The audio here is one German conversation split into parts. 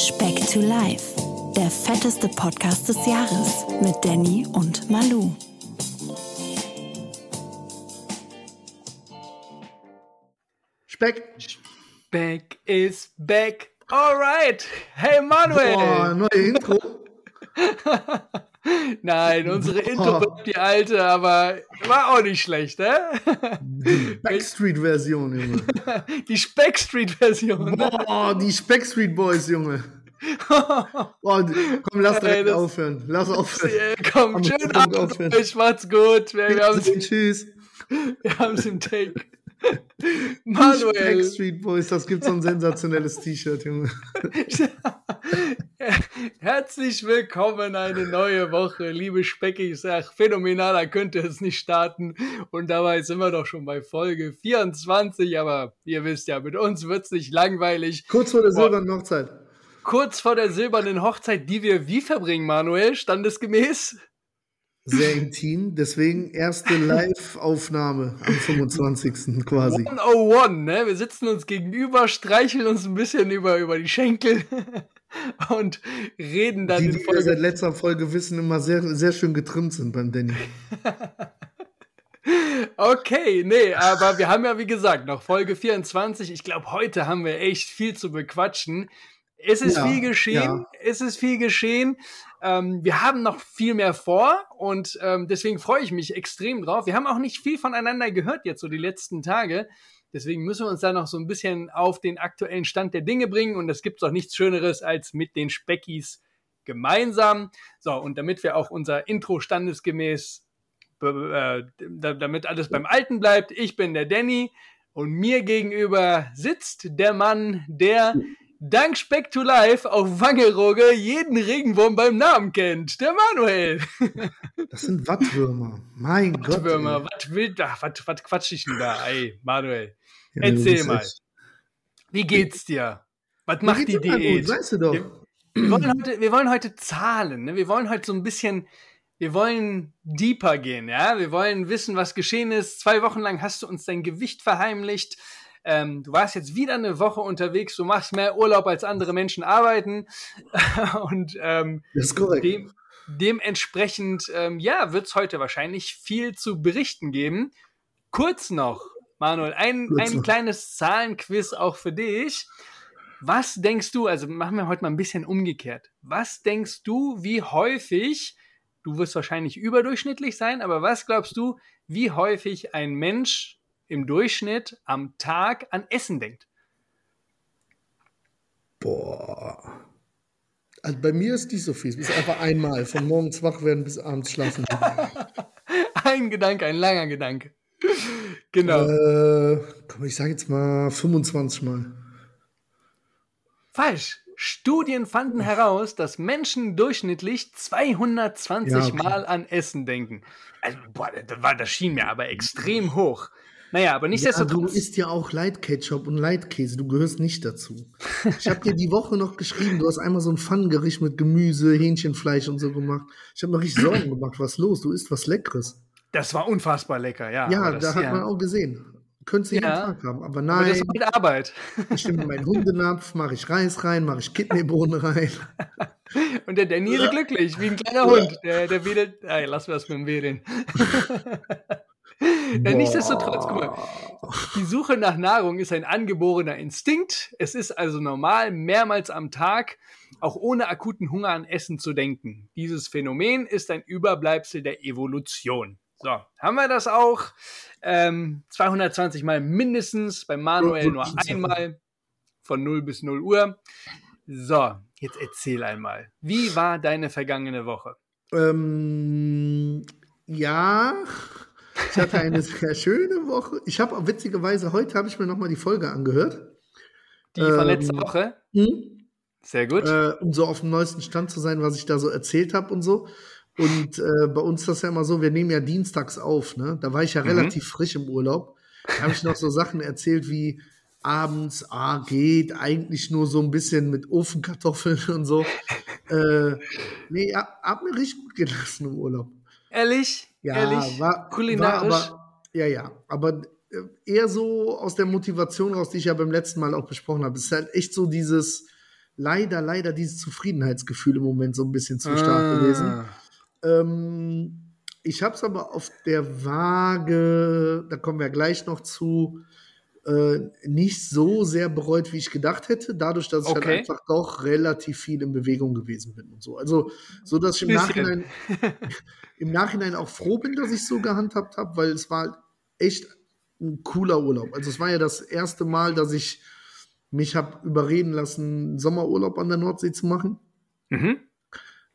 Speck to Life, der fetteste Podcast des Jahres mit Danny und Malu. Speck. Speck is back. Alright. Hey Manuel. Boah, neue Intro. Nein, unsere Intro bleibt die alte, aber war auch nicht schlecht, ne? Backstreet-Version, Junge. Die Speckstreet-Version. Ne? Boah, die Backstreet Boys, Junge. Boah, komm, lass direkt Ey, aufhören. Lass aufhören. Ja, Komm, Punkt Abend euch, macht's gut. Wir, wir Tschüss. wir haben's im Take. Manuel, Backstreet Boys, das gibt so ein sensationelles T-Shirt, Junge. herzlich willkommen, eine neue Woche, liebe Speckis. Ach, phänomenaler könnte es nicht starten. Und dabei sind wir doch schon bei Folge 24. Aber ihr wisst ja, mit uns wird's nicht langweilig. Kurz vor der Boah. silbernen Hochzeit. Kurz vor der silbernen Hochzeit, die wir wie verbringen, Manuel, standesgemäß? Sehr intim, deswegen erste Live-Aufnahme am 25. quasi. 101, ne? Wir sitzen uns gegenüber, streicheln uns ein bisschen über, über die Schenkel und reden dann Die, in die wir Folge seit letzter Folge wissen, immer sehr, sehr schön getrimmt sind beim Danny. Okay, nee, aber wir haben ja, wie gesagt, noch Folge 24. Ich glaube, heute haben wir echt viel zu bequatschen. Es ist Ja, viel geschehen, ja. es ist viel geschehen. Ähm, wir haben noch viel mehr vor und ähm, deswegen freue ich mich extrem drauf. Wir haben auch nicht viel voneinander gehört jetzt so die letzten Tage. Deswegen müssen wir uns da noch so ein bisschen auf den aktuellen Stand der Dinge bringen und es gibt doch nichts Schöneres als mit den Speckis gemeinsam. So, und damit wir auch unser Intro standesgemäß äh, da- damit alles beim Alten bleibt. Ich bin der Danny und mir gegenüber sitzt der Mann, der dank Speck to Life auf Wangerooge jeden Regenwurm beim Namen kennt. Der Manuel. Das sind Wattwürmer. Mein Gott. Würmer, ey. was will da? Was, was quatsch ich denn da? Ey, Manuel, Ja, erzähl mal. echt- wie geht's dir? Was macht die gut, Diät? Weißt du doch. Wir wollen heute, wir wollen heute Zahlen. Ne? Wir wollen heute so ein bisschen, wir wollen deeper gehen. Ja, wir wollen wissen, was geschehen ist. Zwei Wochen lang hast du uns dein Gewicht verheimlicht. Ähm, du warst jetzt wieder eine Woche unterwegs. Du machst mehr Urlaub als andere Menschen arbeiten und ähm, Das ist korrekt. dem, dementsprechend, ähm, ja, wird es heute wahrscheinlich viel zu berichten geben. Kurz noch, Manuel, ein, Kurz ein noch. kleines Zahlenquiz auch für dich. Was denkst du, also machen wir heute mal ein bisschen umgekehrt. Was denkst du, wie häufig, du wirst wahrscheinlich überdurchschnittlich sein, aber was glaubst du, wie häufig ein Mensch im Durchschnitt am Tag an Essen denkt? Boah. Also bei mir ist nicht so viel. Es ist einfach einmal. Von morgens wach werden bis abends schlafen. Ein Gedanke, ein langer Gedanke. Genau. äh, komm, ich sage jetzt mal 25 Mal. Falsch. Studien fanden heraus, dass Menschen durchschnittlich 220 Ja, okay. Mal an Essen denken. Also, boah, das, war, das schien mir aber extrem hoch. Naja, aber Ja, du nichtsdestotrotz. isst ja auch Light Ketchup und Light Käse. Du gehörst nicht dazu. Ich habe dir die Woche noch geschrieben, du hast einmal so ein Pfannengericht mit Gemüse, Hähnchenfleisch und so gemacht. Ich habe mir richtig Sorgen gemacht. Was ist los? Du isst was Leckeres. das war unfassbar lecker, ja. Ja, aber das, da hat ja. man auch gesehen. Könntest du jeden Ja. Tag haben. Aber Aber nein, das war mit Arbeit. ich nehme meinen Hundenapf, mache ich Reis rein, mache ich Kidneybohnen rein. Und der Danny ist glücklich, wie ein kleiner Hund. Der, der wedelt. Ey, lass mir das mit dem Wedeln. Ja, nichtsdestotrotz, guck mal, die Suche nach Nahrung ist ein angeborener Instinkt. Es ist also normal, mehrmals am Tag, auch ohne akuten Hunger an Essen zu denken. Dieses Phänomen ist ein Überbleibsel der Evolution. So, haben wir das auch? Ähm, 220 Mal mindestens, bei Manuel nur einmal, von 0 bis 0 Uhr. So, jetzt erzähl einmal. Wie war deine vergangene Woche? Ähm, ja, ich hatte eine sehr schöne Woche. Ich habe witzigerweise, heute habe ich mir nochmal die Folge angehört. Die von Ähm, letzter Woche? Hm? Sehr gut. äh, um so auf dem neuesten Stand zu sein, was ich da so erzählt habe und so. Und äh, bei uns ist das ja immer so, wir nehmen ja dienstags auf, ne? Da war ich ja Mhm. relativ frisch im Urlaub. Da habe ich noch so Sachen erzählt wie abends, ah, geht, eigentlich nur so ein bisschen mit Ofenkartoffeln und so. äh, nee, ja, hab mir richtig gut gelassen im Urlaub. Ehrlich? Ja, Ehrlich? war Kulinarisch? War aber, ja, ja, aber äh, eher so aus der Motivation raus, die ich ja beim letzten Mal auch besprochen habe. Es ist halt echt so dieses leider, leider dieses Zufriedenheitsgefühl im Moment so ein bisschen zu stark ah. gewesen. Ähm, ich habe es aber auf der Waage, da kommen wir gleich noch zu, äh, nicht so sehr bereut, wie ich gedacht hätte, dadurch, dass ich halt okay. halt einfach doch relativ viel in Bewegung gewesen bin und so. Also, so dass ich im Nachhinein, im Nachhinein auch froh bin, dass ich so gehandhabt habe, weil es war echt ein cooler Urlaub. Also, es war ja das erste Mal, dass ich mich habe überreden lassen, Sommerurlaub an der Nordsee zu machen. Mhm.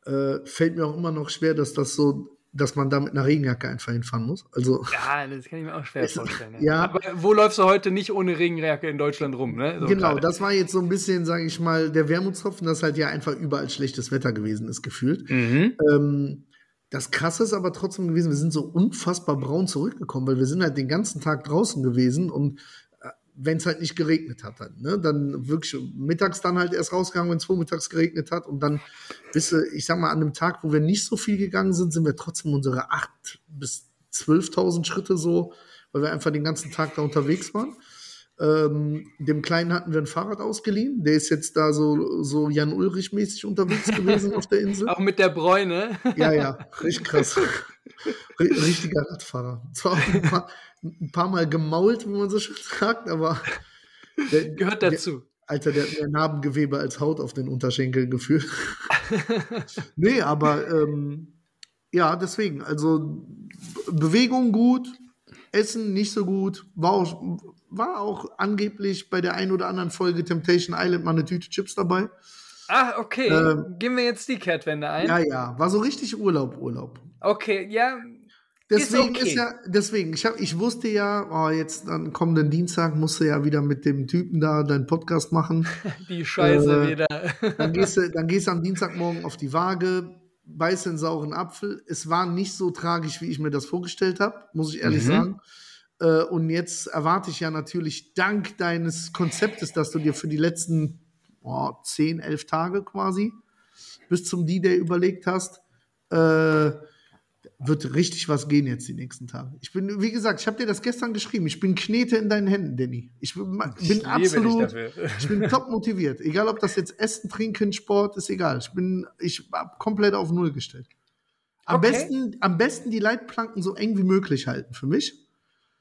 Äh, fällt mir auch immer noch schwer, dass das so dass man da mit einer Regenjacke einfach hinfahren muss. Also, ja, das kann ich mir auch schwer vorstellen. Ja. Aber wo läufst du heute nicht ohne Regenjacke in Deutschland rum? Ne? So genau, grade. das war jetzt so ein bisschen, sage ich mal, der Wermutstropfen, dass halt ja einfach überall schlechtes Wetter gewesen ist, gefühlt. Mhm. Ähm, das Krasse ist aber trotzdem gewesen, wir sind so unfassbar braun zurückgekommen, weil wir sind halt den ganzen Tag draußen gewesen und wenn es halt nicht geregnet hat, dann, ne? dann wirklich mittags dann halt erst rausgegangen, wenn es vormittags geregnet hat und dann bis, ich sag mal, an einem Tag, wo wir nicht so viel gegangen sind, sind wir trotzdem unsere 8.000 bis 12.000 Schritte so, weil wir einfach den ganzen Tag da unterwegs waren. Ähm, dem Kleinen hatten wir ein Fahrrad ausgeliehen. Der ist jetzt da so, so Jan Ulrich-mäßig unterwegs gewesen auf der Insel. Auch mit der Bräune. Ja, ja, richtig krass. Richtiger Radfahrer. Zwar ein paar, ein paar Mal gemault, wie man so schön sagt, aber. Der, Gehört dazu. Der, Alter, der hat mehr Narbengewebe als Haut auf den Unterschenkeln gefühlt. nee, aber ähm, ja, deswegen. Also Bewegung gut, Essen nicht so gut. War auch, war auch angeblich bei der ein oder anderen Folge Temptation Island mal eine Tüte Chips dabei. Ah, okay. Ähm, Gehen wir jetzt die Kehrtwende ein. Ja, ja. War so richtig Urlaub, Urlaub. Okay, ja, Deswegen ist, okay. ist, ja, deswegen, ich, hab, ich wusste ja, oh, jetzt am kommenden Dienstag musst du ja wieder mit dem Typen da deinen Podcast machen. Die Scheiße äh, wieder. dann, gehst du, dann gehst du am Dienstagmorgen auf die Waage, beißt den sauren Apfel. Es war nicht so tragisch, wie ich mir das vorgestellt habe, muss ich ehrlich mhm. sagen. Äh, und jetzt erwarte ich ja natürlich dank deines Konzeptes, dass du dir für die letzten oh, 10, 11 Tage quasi bis zum D-Day überlegt hast, äh, wird richtig was gehen jetzt die nächsten Tage. Ich bin, wie gesagt, ich habe dir das gestern geschrieben. Ich bin Knete in deinen Händen, Danny. Ich bin, bin absolut, ich bin top motiviert. Egal, ob das jetzt Essen, Trinken, Sport, ist egal. Ich bin, ich hab komplett auf Null gestellt. Am okay. besten, am besten die Leitplanken so eng wie möglich halten für mich.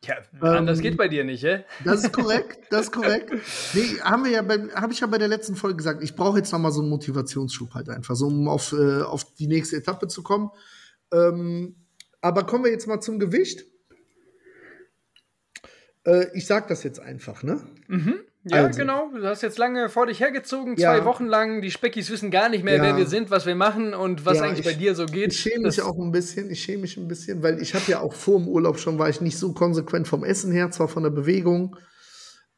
Ja, ähm, das geht bei dir nicht, hä? Das ist korrekt, das ist korrekt. Nee, haben wir ja habe ich ja bei der letzten Folge gesagt, ich brauche jetzt noch mal so einen Motivationsschub halt einfach, so um auf, äh, auf die nächste Etappe zu kommen. Ähm, aber kommen wir jetzt mal zum Gewicht. Äh, ich sag das jetzt einfach, ne? Mhm. Ja, also. genau. Du hast jetzt lange vor dich hergezogen, zwei ja. Wochen lang. Die Speckis wissen gar nicht mehr, ja. wer wir sind, was wir machen und was ja, eigentlich ich, bei dir so geht. Ich schäme mich auch ein bisschen. Ich schäme mich ein bisschen, weil ich habe ja auch vor dem Urlaub schon, war ich nicht so konsequent vom Essen her, zwar von der Bewegung.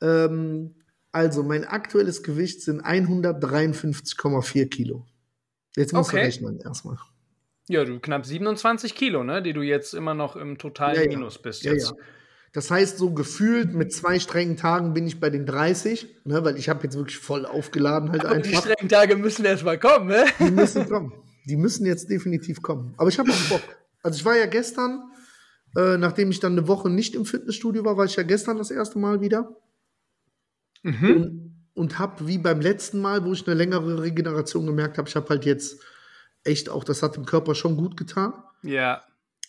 Ähm, also, mein aktuelles Gewicht sind 153,4 Kilo. Jetzt musst okay. du rechnen erstmal. Ja, du knapp 27 Kilo, ne? Die du jetzt immer noch im totalen ja, Minus bist ja, jetzt. Ja. Das heißt, so gefühlt mit zwei strengen Tagen bin ich bei den 30, ne, weil ich habe jetzt wirklich voll aufgeladen halt Aber einfach. Die strengen Tage müssen erst mal kommen, ne? Die müssen kommen. Die müssen jetzt definitiv kommen. Aber ich habe auch Bock. Also ich war ja gestern, äh, nachdem ich dann eine Woche nicht im Fitnessstudio war, war ich ja gestern das erste Mal wieder. Mhm. Und, und habe wie beim letzten Mal, wo ich eine längere Regeneration gemerkt habe, ich habe halt jetzt echt auch, das hat dem Körper schon gut getan. Ja.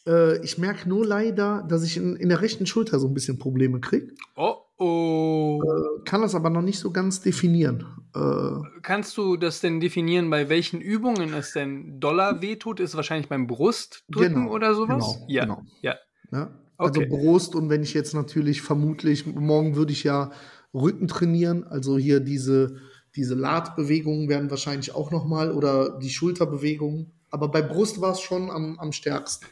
Äh, ich merke nur leider, dass ich in, in der rechten Schulter so ein bisschen Probleme kriege. Oh oh. Äh, kann das aber noch nicht so ganz definieren. Äh, Kannst du das denn definieren, bei welchen Übungen es denn Dollar wehtut? Ist wahrscheinlich beim Brustdrücken genau, oder sowas? Genau, ja. Genau. ja. ja. Also okay. Brust und wenn ich jetzt natürlich vermutlich, morgen würde ich ja Rücken trainieren, also hier diese diese Ladbewegungen werden wahrscheinlich auch nochmal oder die Schulterbewegungen. Aber bei Brust war es schon am, am stärksten.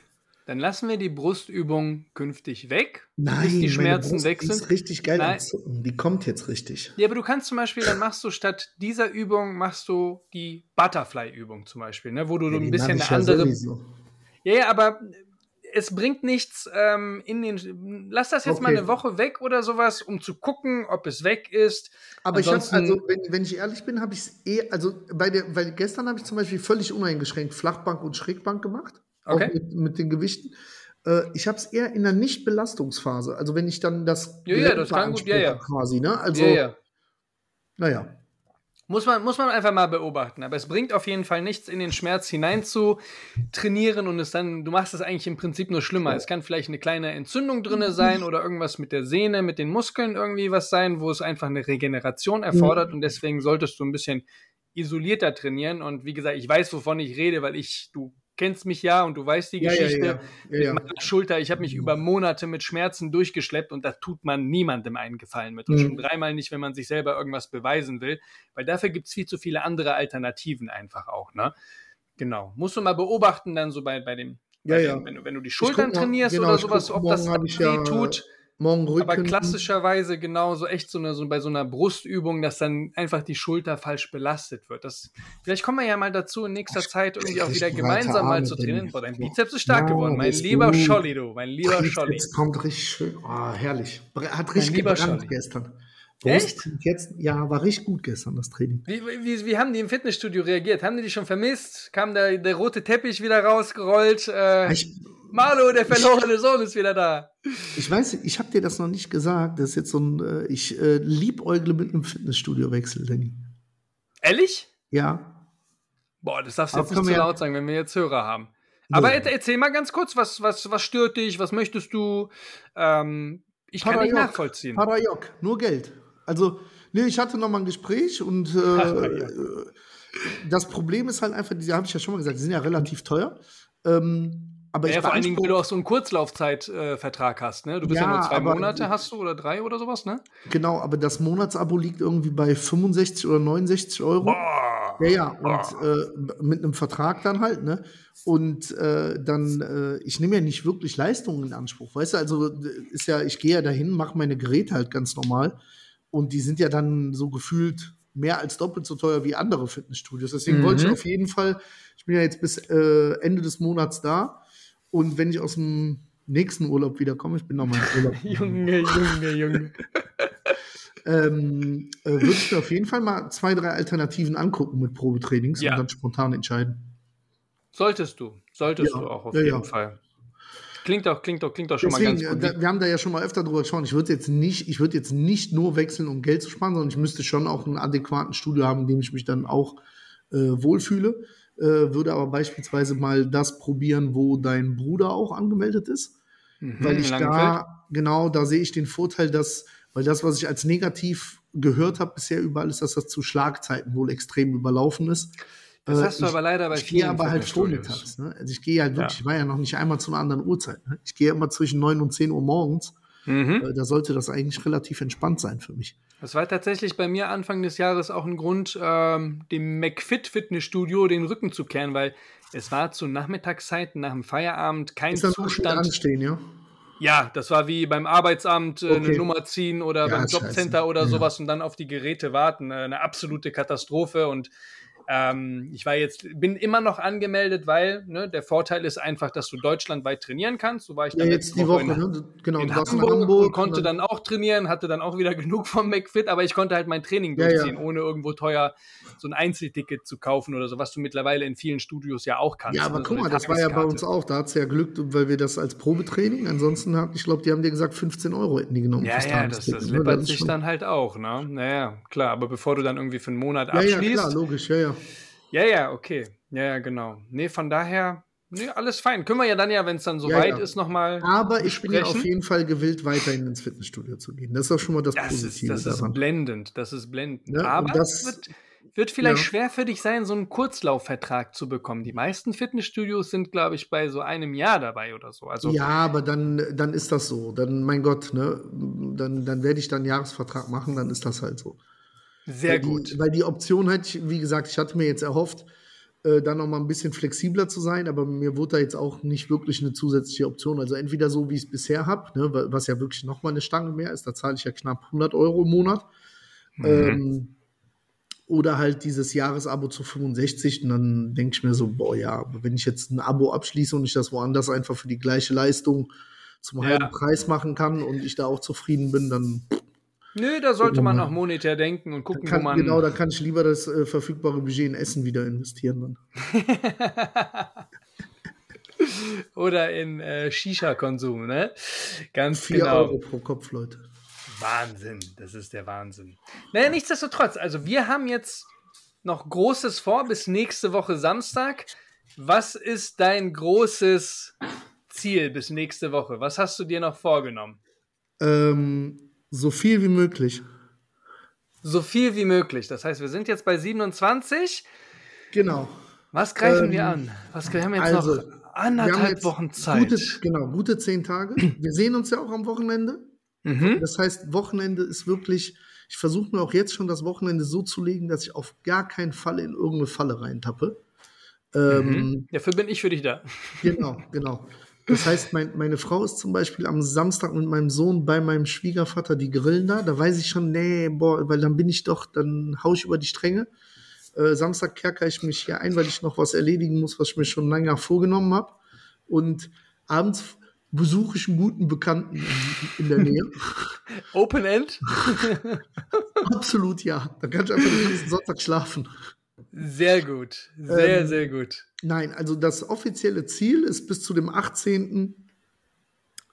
Dann lassen wir die Brustübung künftig weg, Nein, bis die Schmerzen Brust, weg sind. Die ist richtig geil. Nein. Die kommt jetzt richtig. Ja, aber du kannst zum Beispiel, dann machst du statt dieser Übung, machst du die Butterfly-Übung zum Beispiel, ne, wo du ja, ein bisschen eine andere. Ja, ja, aber es bringt nichts ähm, in den. Lass das jetzt okay. mal eine Woche weg oder sowas, um zu gucken, ob es weg ist. Aber Ansonsten, ich habe, also, wenn, wenn, ich ehrlich bin, habe ich es eh, also bei der, weil gestern habe ich zum Beispiel völlig uneingeschränkt Flachbank und Schrägbank gemacht. Okay. Auch mit, mit den Gewichten. Äh, ich habe es eher in der Nicht-Belastungsphase. Also wenn ich dann das. Ja, ja, das kann gut, ja, ja. Quasi, ne? Also. Ja, ja. Naja. Muss man, muss man einfach mal beobachten. Aber es bringt auf jeden Fall nichts, in den Schmerz hinein zu trainieren und es dann, du machst es eigentlich im Prinzip nur schlimmer. Es kann vielleicht eine kleine Entzündung drin sein oder irgendwas mit der Sehne, mit den Muskeln irgendwie was sein, wo es einfach eine Regeneration erfordert und deswegen solltest du ein bisschen isolierter trainieren. Und wie gesagt, ich weiß, wovon ich rede, weil ich, du kennst mich ja und du weißt die Geschichte ja. Ja, ja. mit meiner Schulter. Ich habe mich über Monate mit Schmerzen durchgeschleppt und da tut man niemandem einen Gefallen mit. Und Mhm. schon dreimal nicht, wenn man sich selber irgendwas beweisen will, weil dafür gibt es viel zu viele andere Alternativen einfach auch. Ne? Genau. Musst du mal beobachten, dann so bei, bei dem, bei dem wenn, du, wenn du die Schultern mal- trainierst genau, oder sowas, guck, ob das weh tut. Morgen Rücken. Aber klassischerweise genau so echt so, eine, so bei so einer Brustübung, dass dann einfach die Schulter falsch belastet wird. Das, vielleicht kommen wir ja mal dazu in nächster Zeit irgendwie auch wieder gemeinsam mal zu trainieren. Boah, dein Bizeps ist stark Ja, geworden, mein lieber gut. Scholli, du, mein lieber Scholli. Jetzt kommt richtig schön. Oh, herrlich. Hat richtig gebrannt gestern. Echt? Jetzt, ja, war richtig gut gestern, das Training. Wie, wie, wie haben die im Fitnessstudio reagiert? Haben die dich schon vermisst? Kam der, der rote Teppich wieder rausgerollt? Äh, Ich, Marlo, der verlorene Sohn ist wieder da. ich weiß, ich habe dir das noch nicht gesagt. Das ist jetzt so ein, äh, ich äh, liebäugle mit einem Fitnessstudio-Wechsel, Danny. Ehrlich? Ja. Boah, das darfst du jetzt nicht zu laut sagen, wenn wir jetzt Hörer haben. Aber er, erzähl mal ganz kurz, was, was, was stört dich? Was möchtest du? Ähm, ich kann nicht Parajok. nachvollziehen. Parajok, nur Geld. Also, nee, ich hatte noch mal ein Gespräch und äh, Parajok. äh, das Problem ist halt einfach, die habe ich ja schon mal gesagt, die sind ja relativ teuer. Ähm, aber Ja, ich vor allen Dingen, weil du auch so einen Kurzlaufzeitvertrag hast, ne? Du bist ja, Ja, nur zwei aber- Monate, hast du, oder drei oder sowas, ne? Genau, aber das Monatsabo liegt irgendwie bei 65 oder 69 Euro. Boah. Ja, ja, und äh, mit einem Vertrag dann halt, ne? Und äh, dann, äh, ich nehme ja nicht wirklich Leistungen in Anspruch, weißt du, also äh, ist ja, ich gehe ja dahin, mache meine Geräte halt ganz normal und die sind ja dann so gefühlt mehr als doppelt so teuer wie andere Fitnessstudios. Deswegen wollte ich Mhm. auf jeden Fall, ich bin ja jetzt bis äh, Ende des Monats da und wenn ich aus dem nächsten Urlaub wiederkomme, ich bin noch mal im Urlaub, Junge, Junge, Junge. ähm, äh, würde ich mir auf jeden Fall mal zwei, drei Alternativen angucken mit Probetrainings Ja. und dann spontan entscheiden. Solltest du. Solltest Ja, du auch auf ja, jeden. Fall. Klingt doch, klingt doch, klingt doch schon Deswegen, mal ganz gut. äh, da, wir haben da ja schon mal öfter drüber gesprochen. Ich würde jetzt nicht, ich würde jetzt nicht nur wechseln, um Geld zu sparen, sondern ich müsste schon auch einen adäquaten Studio haben, in dem ich mich dann auch äh, wohlfühle. Äh, würde aber beispielsweise mal das probieren, wo dein Bruder auch angemeldet ist. Mhm, weil ich da, genau, da sehe ich den Vorteil, dass, weil das, was ich als negativ gehört habe bisher überall, ist, dass das zu Schlagzeiten wohl extrem überlaufen ist. Das Äh, hast du ich- aber leider bei ich gehe aber halt Fitnessstudios. vormittags. Ne? Also ich gehe halt wirklich, Ja. ich war ja noch nicht einmal zu einer anderen Uhrzeit. Ne? Ich gehe immer zwischen 9 und 10 Uhr morgens. Mhm. Äh, Da sollte das eigentlich relativ entspannt sein für mich. Das war tatsächlich bei mir Anfang des Jahres auch ein Grund, ähm, dem McFit Fitnessstudio den Rücken zu kehren, weil es war zu Nachmittagszeiten, nach dem Feierabend kein Ist Zustand. anstehen, ja? Ja, das war wie beim Arbeitsamt äh, eine Okay. Nummer ziehen oder Ja, beim Jobcenter scheiße. oder Ja. sowas und dann auf die Geräte warten. Äh, Eine absolute Katastrophe und ähm, ich war jetzt, bin immer noch angemeldet, weil ne, der Vorteil ist einfach, dass du deutschlandweit trainieren kannst. So war ich Ja, dann jetzt letzte die Woche, in, ne? Genau, in warst in Hamburg, Hamburg. und konnte dann auch trainieren, hatte dann auch wieder genug vom McFit, aber ich konnte halt mein Training Ja, ja. durchziehen, ohne irgendwo teuer so ein Einzelticket zu kaufen oder so, was du mittlerweile in vielen Studios ja auch kannst. Ja, aber ne, so guck eine mal, das war ja bei uns auch. Da hat es ja Glück, weil wir das als Probetraining, ansonsten hat, ich glaube, die haben dir gesagt, 15 Euro hätten die genommen. Ja, ja, das, das ne? läppert ist sich dann halt auch, ne? Naja, klar, aber bevor du dann irgendwie für einen Monat Ja, ja, abschließt. klar, logisch, ja, ja. Ja, ja, okay. Ja, ja, genau. Nee, von daher, nee, alles fein. Können wir ja dann ja, wenn es dann Ja, soweit ja. ist, nochmal. Aber ich bin ja auf jeden Fall gewillt, weiterhin ins Fitnessstudio zu gehen. Das ist auch schon mal das, Das ist, Positive das ist daran. blendend, das ist blendend. Ja, aber das- es wird, wird vielleicht Ja. schwer für dich sein, so einen Kurzlaufvertrag zu bekommen. Die meisten Fitnessstudios sind, glaube ich, bei so einem Jahr dabei oder so. Also ja, aber dann, dann ist das so. Dann, mein Gott, ne, dann, dann werde ich dann einen Jahresvertrag machen, dann ist das halt so. Sehr weil gut. Die, weil die Option hat, ich- wie gesagt, ich hatte mir jetzt erhofft, äh, dann noch mal ein bisschen flexibler zu sein, aber mir wurde da jetzt auch nicht wirklich eine zusätzliche Option. Also entweder so, wie ich es bisher habe, ne, wa- was ja wirklich noch mal eine Stange mehr ist, da zahle ich ja knapp 100 Euro im Monat. Mhm. Ähm, oder halt dieses Jahresabo zu 65 und dann denke ich mir so, boah, ja, aber wenn ich jetzt ein Abo abschließe und ich das woanders einfach für die gleiche Leistung zum Ja. halben Preis machen kann und ich da auch zufrieden bin, dann Nö, da sollte man auch monetär denken und gucken, kann, wo man. genau, da kann ich lieber das äh, verfügbare Budget in Essen wieder investieren. Dann. Oder in äh, Shisha-Konsum, ne? Ganz 4 genau. Euro pro Kopf, Leute. Wahnsinn, das ist der Wahnsinn. Naja, nichtsdestotrotz, also wir haben jetzt noch Großes vor bis nächste Woche Samstag. Was ist dein großes Ziel bis nächste Woche? Was hast du dir noch vorgenommen? Ähm, so viel wie möglich. So viel wie möglich. Das heißt, wir sind jetzt bei 27. Genau. Was greifen ähm, wir an? Was wir haben jetzt also, noch anderthalb jetzt Wochen Zeit. Gute, genau, gute zehn Tage. Wir sehen uns ja auch am Wochenende. Mhm. Das heißt, Wochenende ist wirklich, ich versuche mir auch jetzt schon das Wochenende so zu legen, dass ich auf gar keinen Fall in irgendeine Falle reintappe. Ähm, mhm. Dafür bin ich für dich da. Genau, genau. Das heißt, mein, meine Frau ist zum Beispiel am Samstag mit meinem Sohn bei meinem Schwiegervater, die grillen da. Da weiß ich schon, nee, boah, weil dann bin ich doch, dann hau ich über die Stränge. Äh, Samstag kerker ich mich hier ein, weil ich noch was erledigen muss, was ich mir schon lange vorgenommen habe. Und abends besuche ich einen guten Bekannten in, der Nähe. Open End? Absolut ja. Da kann ich einfach den ganzen Sonntag schlafen. Sehr gut. Sehr, ähm, sehr gut. Nein, also das offizielle Ziel ist bis zu dem 18.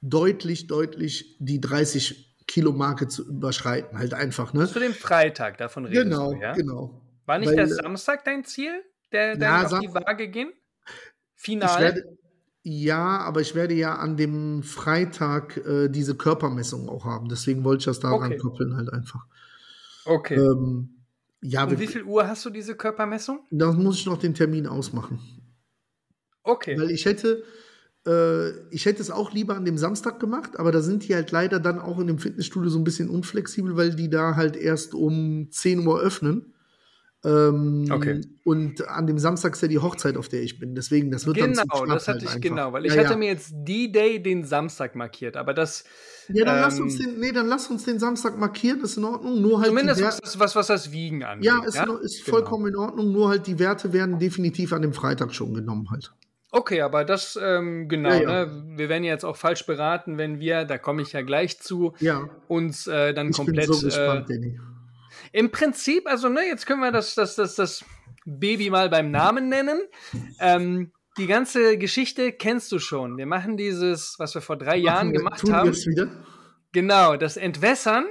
deutlich, deutlich die 30 Kilo Marke zu überschreiten. Halt einfach, ne? Zu dem Freitag, davon redest genau, du, ja? Genau, War nicht Weil, der Samstag dein Ziel, der dann ja, auf die Waage ging? Final? Werde, ja, aber ich werde ja an dem Freitag äh, diese Körpermessung auch haben. Deswegen wollte ich das daran okay. koppeln halt einfach. Okay. Ähm, ja, Und wie viel Uhr hast du diese Körpermessung? Da muss ich noch den Termin ausmachen. Okay. Weil ich hätte, äh, ich hätte es auch lieber an dem Samstag gemacht, aber da sind die halt leider dann auch in dem Fitnessstudio so ein bisschen unflexibel, weil die da halt erst um 10 Uhr öffnen. Ähm, okay. Und an dem Samstag ist ja die Hochzeit, auf der ich bin. Deswegen, das wird genau, dann Genau, das hatte halt ich genau, weil ich ja, hatte ja. mir jetzt D-Day den Samstag markiert, aber das. Ja, dann ähm, lass uns den, nee, dann lass uns den Samstag markieren, ist in Ordnung. Nur halt zumindest was, das, was, was das Wiegen angeht. Ja, ist, ja? ist genau. vollkommen in Ordnung, nur halt die Werte werden definitiv an dem Freitag schon genommen halt. Okay, aber das, ähm, genau, ja, ja. Ne? wir werden jetzt auch falsch beraten, wenn wir, da komme ich ja gleich zu, ja. uns äh, dann ich komplett. Bin so gespannt, äh, Danny. Im Prinzip, also ne, jetzt können wir das, das, das, das Baby mal beim Namen nennen. Ähm, die ganze Geschichte kennst du schon. Wir machen dieses, was wir vor drei Jahren wir, gemacht haben. Wir wieder? Genau, das Entwässern.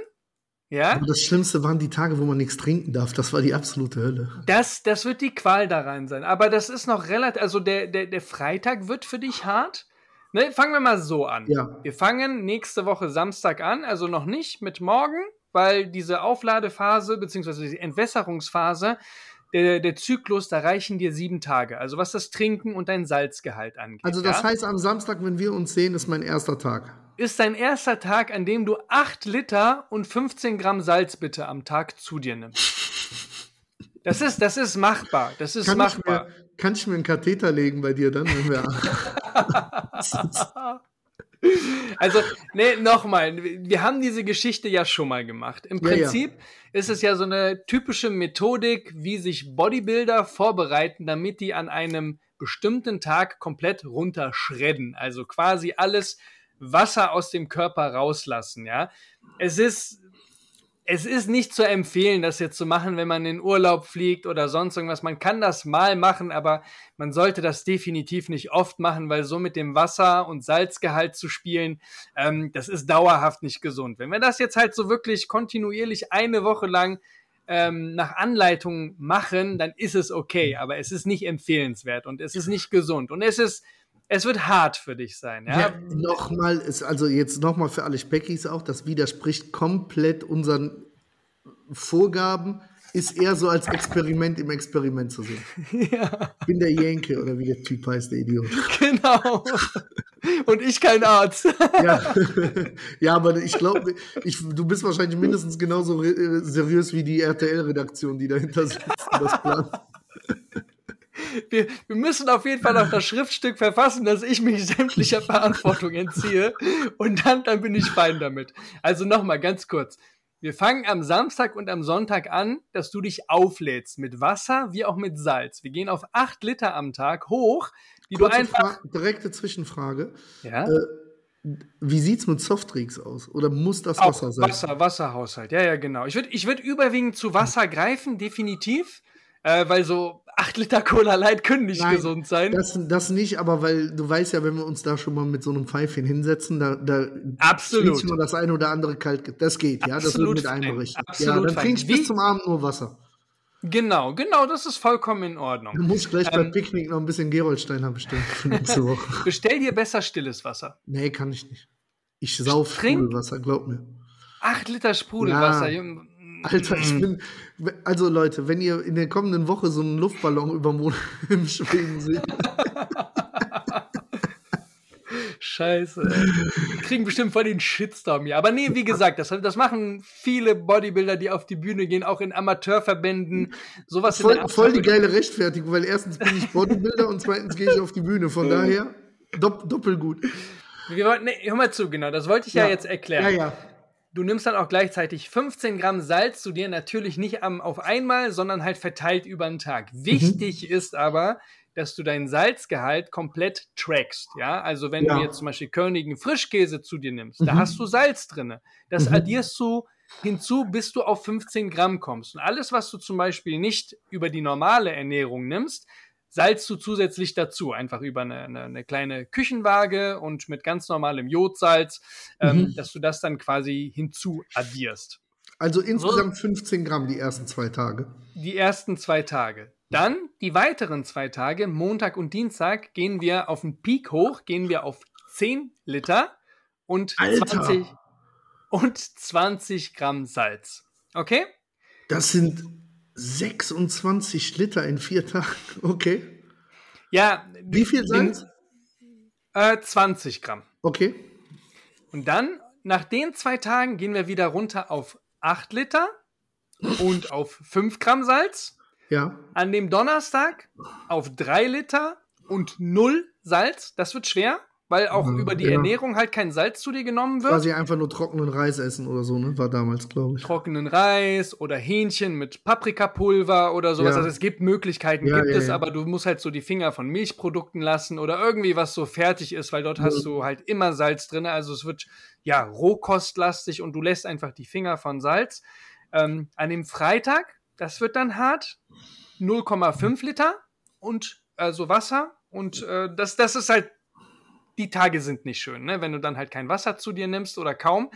Ja? Aber das Schlimmste waren die Tage, wo man nichts trinken darf. Das war die absolute Hölle. Das, das wird die Qual da rein sein. Aber das ist noch relativ, also der, der, der Freitag wird für dich hart. Ne, fangen wir mal so an. Ja. Wir fangen nächste Woche Samstag an, also noch nicht mit morgen, weil diese Aufladephase bzw. die Entwässerungsphase, der, der Zyklus, da reichen dir sieben Tage. Also was das Trinken und dein Salzgehalt angeht. Also das ja? heißt, am Samstag, wenn wir uns sehen, ist mein erster Tag. Ist dein erster Tag, an dem du acht Liter und 15 Gramm Salz bitte am Tag zu dir nimmst. Das ist, das ist machbar. Das ist kann machbar. Ich mir, kann ich mir einen Katheter legen bei dir dann, wenn wir. Also, nee, nochmal, wir haben diese Geschichte ja schon mal gemacht. Im Prinzip ja, ja. ist es ja so eine typische Methodik, wie sich Bodybuilder vorbereiten, damit die an einem bestimmten Tag komplett runterschredden. Also quasi alles Wasser aus dem Körper rauslassen, ja. Es ist es ist nicht zu empfehlen, das jetzt zu machen, wenn man in Urlaub fliegt oder sonst irgendwas. Man kann das mal machen, aber man sollte das definitiv nicht oft machen, weil so mit dem Wasser und Salzgehalt zu spielen, ähm, das ist dauerhaft nicht gesund. Wenn wir das jetzt halt so wirklich kontinuierlich eine Woche lang ähm, nach Anleitung machen, dann ist es okay, aber es ist nicht empfehlenswert und es ist nicht gesund und es ist es wird hart für dich sein. Ja, ja nochmal ist also jetzt nochmal für alle Speckis auch, das widerspricht komplett unseren Vorgaben, ist eher so als Experiment im Experiment zu sehen. Ja. Ich bin der Jenke oder wie der Typ heißt, der Idiot. Genau. Und ich kein Arzt. Ja, ja aber ich glaube, du bist wahrscheinlich mindestens genauso seriös wie die RTL-Redaktion, die dahinter sitzt und das plant wir, wir müssen auf jeden Fall noch das Schriftstück verfassen, dass ich mich sämtlicher Verantwortung entziehe. Und dann, dann bin ich fein damit. Also nochmal ganz kurz. Wir fangen am Samstag und am Sonntag an, dass du dich auflädst mit Wasser wie auch mit Salz. Wir gehen auf acht Liter am Tag hoch, die Kurze du einfach. Fra direkte Zwischenfrage. Ja. Äh, wie sieht's mit Softdrinks aus? Oder muss das Wasser auch sein? Wasser, Wasserhaushalt. Ja, ja, genau. Ich würde ich würd überwiegend zu Wasser greifen, definitiv. Äh, weil so 8 Liter Cola Light können nicht Nein, gesund sein. Das, das nicht, aber weil du weißt ja, wenn wir uns da schon mal mit so einem Pfeifchen hinsetzen, da, da Absolut. nur das eine oder andere kalt. Das geht, ja, Absolut das wird mit einberichten. Ja, dann trinkst bis zum Abend nur Wasser. Genau, genau, das ist vollkommen in Ordnung. Du musst gleich ähm, beim Picknick noch ein bisschen Geroldsteiner bestellen für nächste Woche. Bestell dir besser stilles Wasser. Nee, kann ich nicht. Ich sauf Sprudelwasser, glaub mir. Acht Liter Sprudelwasser. Ja. Alter, ich bin. Also, Leute, wenn ihr in der kommenden Woche so einen Luftballon über Mond im Schweden seht. Scheiße. Wir kriegen bestimmt voll den Shitstorm hier. Aber nee, wie gesagt, das, das machen viele Bodybuilder, die auf die Bühne gehen, auch in Amateurverbänden. Sowas voll, voll die geile Rechtfertigung, weil erstens bin ich Bodybuilder und zweitens gehe ich auf die Bühne. Von daher dopp, doppelgut. Wir wollten, nee, hör mal zu, genau, das wollte ich ja, ja jetzt erklären. Ja, ja. Du nimmst dann auch gleichzeitig 15 Gramm Salz zu dir, natürlich nicht am, auf einmal, sondern halt verteilt über den Tag. Mhm. Wichtig mhm. ist aber, dass du deinen Salzgehalt komplett trackst. Ja, also wenn ja. du jetzt zum Beispiel Körnigen Frischkäse zu dir nimmst, mhm. da hast du Salz drin. Das mhm. addierst du hinzu, bis du auf 15 Gramm kommst. Und alles, was du zum Beispiel nicht über die normale Ernährung nimmst, salzt du zusätzlich dazu, einfach über eine, eine, eine kleine Küchenwaage und mit ganz normalem Jodsalz, ähm, mhm. dass du das dann quasi hinzu addierst. Also insgesamt 15 Gramm die ersten zwei Tage. Die ersten zwei Tage. Dann die weiteren zwei Tage, Montag und Dienstag, gehen wir auf den Peak hoch, gehen wir auf 10 Liter und 20, und 20 Gramm Salz. Okay? Das sind 26 Liter in vier Tagen. Okay. Ja. Wie viel Salz? Äh, 20 Gramm. Okay. Und dann, nach den zwei Tagen, gehen wir wieder runter auf 8 Liter und auf 5 Gramm Salz. Ja. An dem Donnerstag auf 3 Liter und 0 Salz. Das wird schwer, weil auch mhm, über die ja. Ernährung halt kein Salz zu dir genommen wird. Quasi einfach nur trockenen Reis essen oder so, ne? War damals, glaube ich. Trockenen Reis oder Hähnchen mit Paprikapulver oder sowas. Ja. Also es gibt Möglichkeiten, ja, gibt es, aber du musst halt so die Finger von Milchprodukten lassen oder irgendwie was so fertig ist, weil dort hast du halt immer Salz drin. Also es wird ja rohkostlastig und du lässt einfach die Finger von Salz. Ähm, an dem Freitag das wird dann hart. 0,5 Liter und also Wasser. Und äh, das, das ist halt, die Tage sind nicht schön, ne? wenn du dann halt kein Wasser zu dir nimmst oder kaum.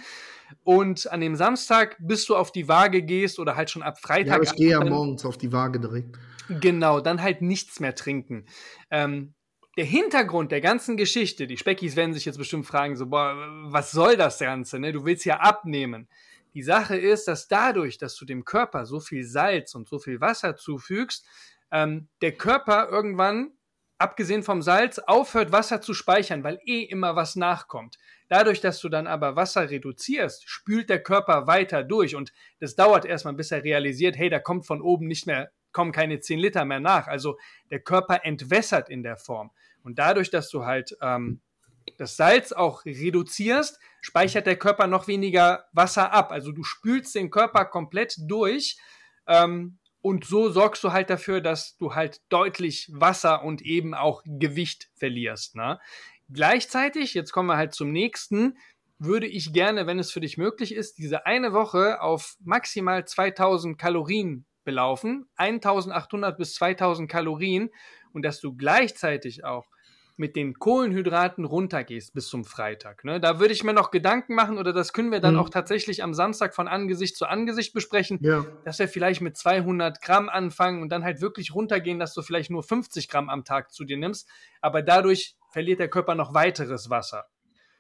Und an dem Samstag, bis du auf die Waage gehst oder halt schon ab Freitag. Ja, aber ich gehe ja morgens auf die Waage direkt. Genau, dann halt nichts mehr trinken. Ähm, der Hintergrund der ganzen Geschichte, die Speckis werden sich jetzt bestimmt fragen, so, boah, was soll das Ganze, ne? Du willst ja abnehmen. Die Sache ist, dass dadurch, dass du dem Körper so viel Salz und so viel Wasser zufügst, ähm, der Körper irgendwann, abgesehen vom Salz, aufhört, Wasser zu speichern, weil eh immer was nachkommt. Dadurch, dass du dann aber Wasser reduzierst, spült der Körper weiter durch und das dauert erstmal, bis er realisiert, hey, da kommt von oben nicht mehr, kommen keine 10 Liter mehr nach. Also der Körper entwässert in der Form. Und dadurch, dass du halt ähm, das Salz auch reduzierst, speichert der Körper noch weniger Wasser ab. Also du spülst den Körper komplett durch ähm, und so sorgst du halt dafür, dass du halt deutlich Wasser und eben auch Gewicht verlierst. Ne? Gleichzeitig, jetzt kommen wir halt zum nächsten, würde ich gerne, wenn es für dich möglich ist, diese eine Woche auf maximal 2000 Kalorien belaufen, 1800 bis 2000 Kalorien und dass du gleichzeitig auch mit den Kohlenhydraten runtergehst bis zum Freitag. Ne? Da würde ich mir noch Gedanken machen oder das können wir dann mhm. auch tatsächlich am Samstag von Angesicht zu Angesicht besprechen, ja. dass wir vielleicht mit 200 Gramm anfangen und dann halt wirklich runtergehen, dass du vielleicht nur 50 Gramm am Tag zu dir nimmst. Aber dadurch verliert der Körper noch weiteres Wasser.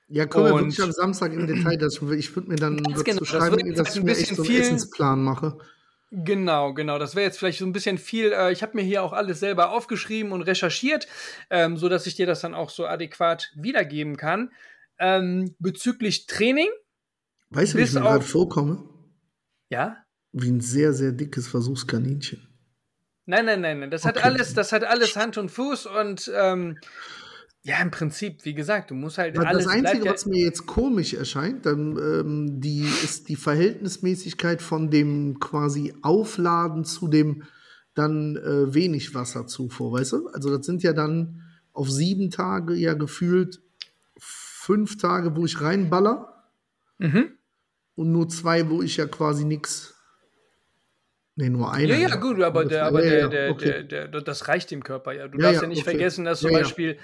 Ja, kommen wir wirklich am Samstag im Detail. Das, ich würde mir dann genau, schreiben, das dass ich mir echt so einen Essensplan mache. Genau, genau. Das wäre jetzt vielleicht so ein bisschen viel. Äh, ich habe mir hier auch alles selber aufgeschrieben und recherchiert, ähm, so dass ich dir das dann auch so adäquat wiedergeben kann. Ähm, bezüglich Training. Weißt du, wie ich mir gerade vorkomme? Ja. Wie ein sehr, sehr dickes Versuchskaninchen. Nein, nein, nein, nein. Das okay. hat alles, das hat alles Hand und Fuß und ähm, ja, im Prinzip, wie gesagt, du musst halt ja, alles. Das Einzige, was mir jetzt komisch erscheint, dann ähm, die ist die Verhältnismäßigkeit von dem quasi Aufladen zu dem dann äh, wenig Wasserzufuhr, weißt du? Also das sind ja dann auf sieben Tage ja gefühlt fünf Tage, wo ich reinballer. Mhm. Und nur zwei, wo ich ja quasi nichts Nee, nur einer. Ja, ja, gut, aber, der, aber ja, der, der, okay. der, der, das reicht dem Körper ja. Du ja, darfst ja, nicht okay. vergessen, dass zum Beispiel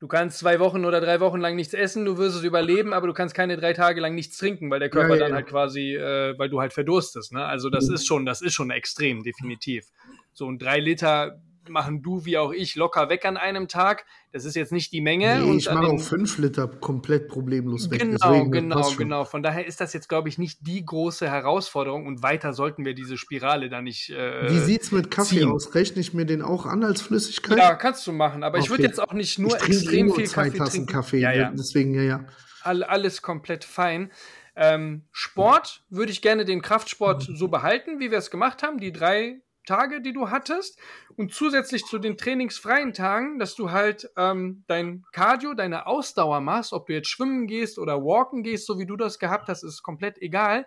Du kannst zwei Wochen oder drei Wochen lang nichts essen, du wirst es überleben, aber du kannst keine drei Tage lang nichts trinken, weil der Körper Ja, ja, dann halt quasi, äh, weil du halt verdurstest. Ne? Also das Mhm. ist schon, das ist schon extrem, definitiv. So ein drei Liter machen du wie auch ich locker weg an einem Tag. Das ist jetzt nicht die Menge. Nee, und ich mache auch fünf Liter komplett problemlos weg. Genau, deswegen, genau, genau. Von daher ist das jetzt, glaube ich, nicht die große Herausforderung und weiter sollten wir diese Spirale da nicht. Äh, Wie sieht's mit Kaffee ziehen. aus? Rechne ich mir den auch an als Flüssigkeit? Ja, kannst du machen, aber ich würde Okay. jetzt auch nicht nur trinke eh extrem nur viel zwei Kaffee Tassen trinken. Kaffee. Ja, ja. Deswegen, ja, ja. All, alles komplett fein. Ähm, Sport würde ich gerne den Kraftsport so behalten, wie wir es gemacht haben, die drei Tage, die du hattest. Und zusätzlich zu den trainingsfreien Tagen, dass du halt ähm, dein Cardio, deine Ausdauer machst, ob du jetzt schwimmen gehst oder walken gehst, so wie du das gehabt hast, ist komplett egal.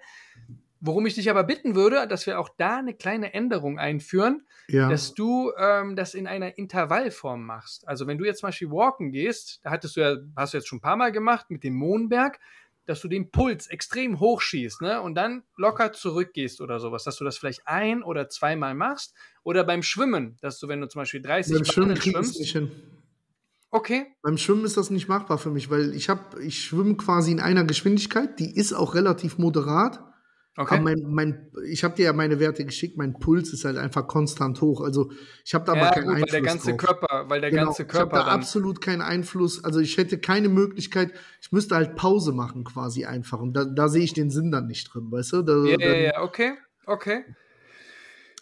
Worum ich dich aber bitten würde, dass wir auch da eine kleine Änderung einführen, ja. dass du ähm, das in einer Intervallform machst. Also wenn du jetzt zum Beispiel walken gehst, da hattest du ja, hast du jetzt schon ein paar Mal gemacht mit dem Mohnberg, dass du den Puls extrem hoch schießt, ne? Und dann locker zurückgehst oder sowas, dass du das vielleicht ein oder zweimal machst. Oder beim Schwimmen, dass du, wenn du zum Beispiel 30 Beim Schwimmen schwimmst. nicht hin. Okay. Beim Schwimmen ist das nicht machbar für mich, weil ich habe, ich schwimme quasi in einer Geschwindigkeit, die ist auch relativ moderat. Okay. Aber mein, mein, ich habe dir ja meine Werte geschickt, mein Puls ist halt einfach konstant hoch. Also ich habe da ja, aber keinen gut, weil Einfluss der ganze drauf. Körper, weil der Genau, ganze ich habe Körper da absolut keinen Einfluss. Also ich hätte keine Möglichkeit, ich müsste halt Pause machen quasi einfach. Und da, da sehe ich den Sinn dann nicht drin, weißt du? Da, Ja, dann, ja, ja, okay. Okay.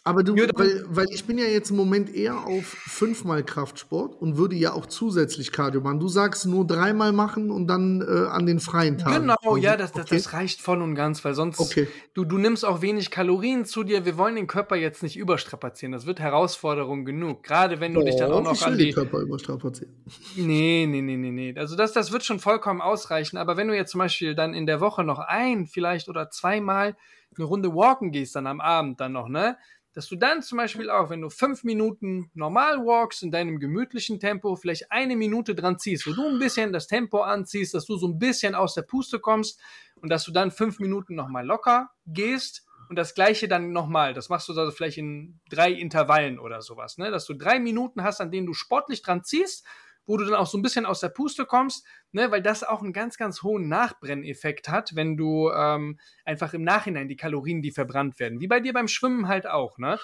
Aber du, weil, weil ich bin ja jetzt im Moment eher auf fünfmal Kraftsport und würde ja auch zusätzlich Cardio machen. Du sagst nur dreimal machen und dann äh, an den freien Tagen. Genau, ja, das, das, Okay. das reicht voll und ganz, weil sonst Okay. du, du nimmst auch wenig Kalorien zu dir. Wir wollen den Körper jetzt nicht überstrapazieren. Das wird Herausforderung genug. Gerade wenn du dich dann auch Oh, noch ich an will die. den Körper überstrapazieren. Nee, nee, nee, nee, nee. Also das, das wird schon vollkommen ausreichen. Aber wenn du jetzt zum Beispiel dann in der Woche noch ein, vielleicht oder zweimal eine Runde walken gehst, dann am Abend dann noch, ne? Dass du dann zum Beispiel auch, wenn du fünf Minuten normal walkst in deinem gemütlichen Tempo, vielleicht eine Minute dran ziehst, wo du ein bisschen das Tempo anziehst, dass du so ein bisschen aus der Puste kommst und dass du dann fünf Minuten nochmal locker gehst und das gleiche dann nochmal. Das machst du also vielleicht in drei Intervallen oder sowas, ne? Dass du drei Minuten hast, an denen du sportlich dran ziehst, wo du dann auch so ein bisschen aus der Puste kommst, ne? Weil das auch einen ganz, ganz hohen Nachbrenneffekt hat, wenn du ähm, einfach im Nachhinein die Kalorien, die verbrannt werden. Wie bei dir beim Schwimmen halt auch, ne?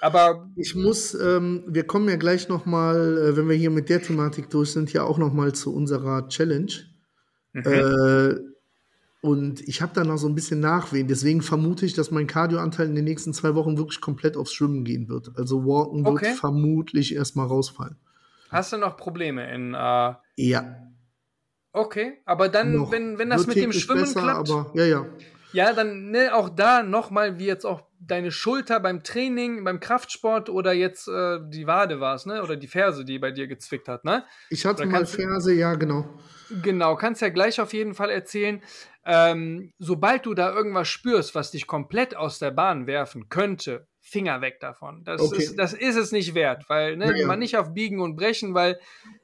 Aber Ich muss, ähm, wir kommen ja gleich noch mal, äh, wenn wir hier mit der Thematik durch sind, ja auch noch mal zu unserer Challenge. Mhm. Äh, und ich habe da noch so ein bisschen Nachwehen. Deswegen vermute ich, dass mein Cardioanteil in den nächsten zwei Wochen wirklich komplett aufs Schwimmen gehen wird. Also Walken Okay. wird vermutlich erstmal rausfallen. Hast du noch Probleme in äh, Ja. Okay, aber dann, noch. wenn, wenn das mit dem Schwimmen besser, klappt, Aber, ja, ja. ja, dann ne, auch da nochmal, wie jetzt auch deine Schulter beim Training, beim Kraftsport oder jetzt äh, die Wade war es, ne? Oder die Ferse, die bei dir gezwickt hat, ne? Ich hatte mal Ferse, ja, genau. Genau, kannst ja gleich auf jeden Fall erzählen. Ähm, sobald du da irgendwas spürst, was dich komplett aus der Bahn werfen könnte, Finger weg davon. Das, Okay. ist, das ist es nicht wert, weil ne, Ja, man nicht auf Biegen und Brechen, weil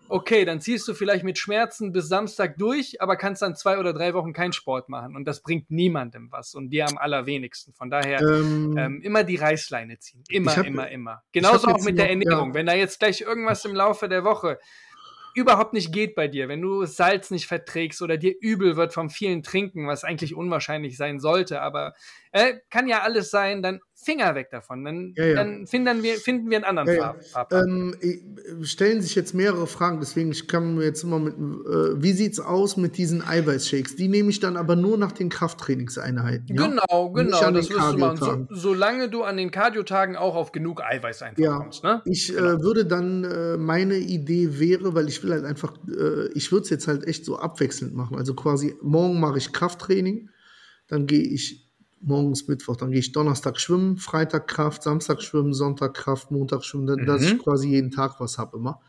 okay, dann ziehst du vielleicht mit Schmerzen bis Samstag durch, aber kannst dann zwei oder drei Wochen keinen Sport machen und das bringt niemandem was und dir am allerwenigsten. Von daher Ähm, ähm, immer die Reißleine ziehen. Immer, hab- immer, immer. Genauso auch mit der Ernährung. ja. Wenn da jetzt gleich irgendwas im Laufe der Woche überhaupt nicht geht bei dir, wenn du Salz nicht verträgst oder dir übel wird vom vielen Trinken, was eigentlich unwahrscheinlich sein sollte, aber äh, kann ja alles sein, dann Finger weg davon. Dann, Ja, ja. dann finden, wir, finden wir einen anderen Ja. Farb-. Ähm, äh, stellen sich jetzt mehrere Fragen, deswegen ich kann mir jetzt immer mit, äh, wie sieht's aus mit diesen Eiweißshakes? Die nehme ich dann aber nur nach den Krafttrainingseinheiten. Genau, genau, das wirst du machen. So, solange du an den Kardiotagen auch auf genug Eiweiß einfach Ja, kommst. Ne? ich Genau. äh, würde dann, äh, meine Idee wäre, weil ich will halt einfach, äh, ich würde es jetzt halt echt so abwechselnd machen. Also quasi, morgen mache ich Krafttraining, dann gehe ich, morgens Mittwoch, dann gehe ich Donnerstag schwimmen, Freitag Kraft, Samstag schwimmen, Sonntag Kraft, Montag schwimmen, dann, dass Mhm. ich quasi jeden Tag was habe immer,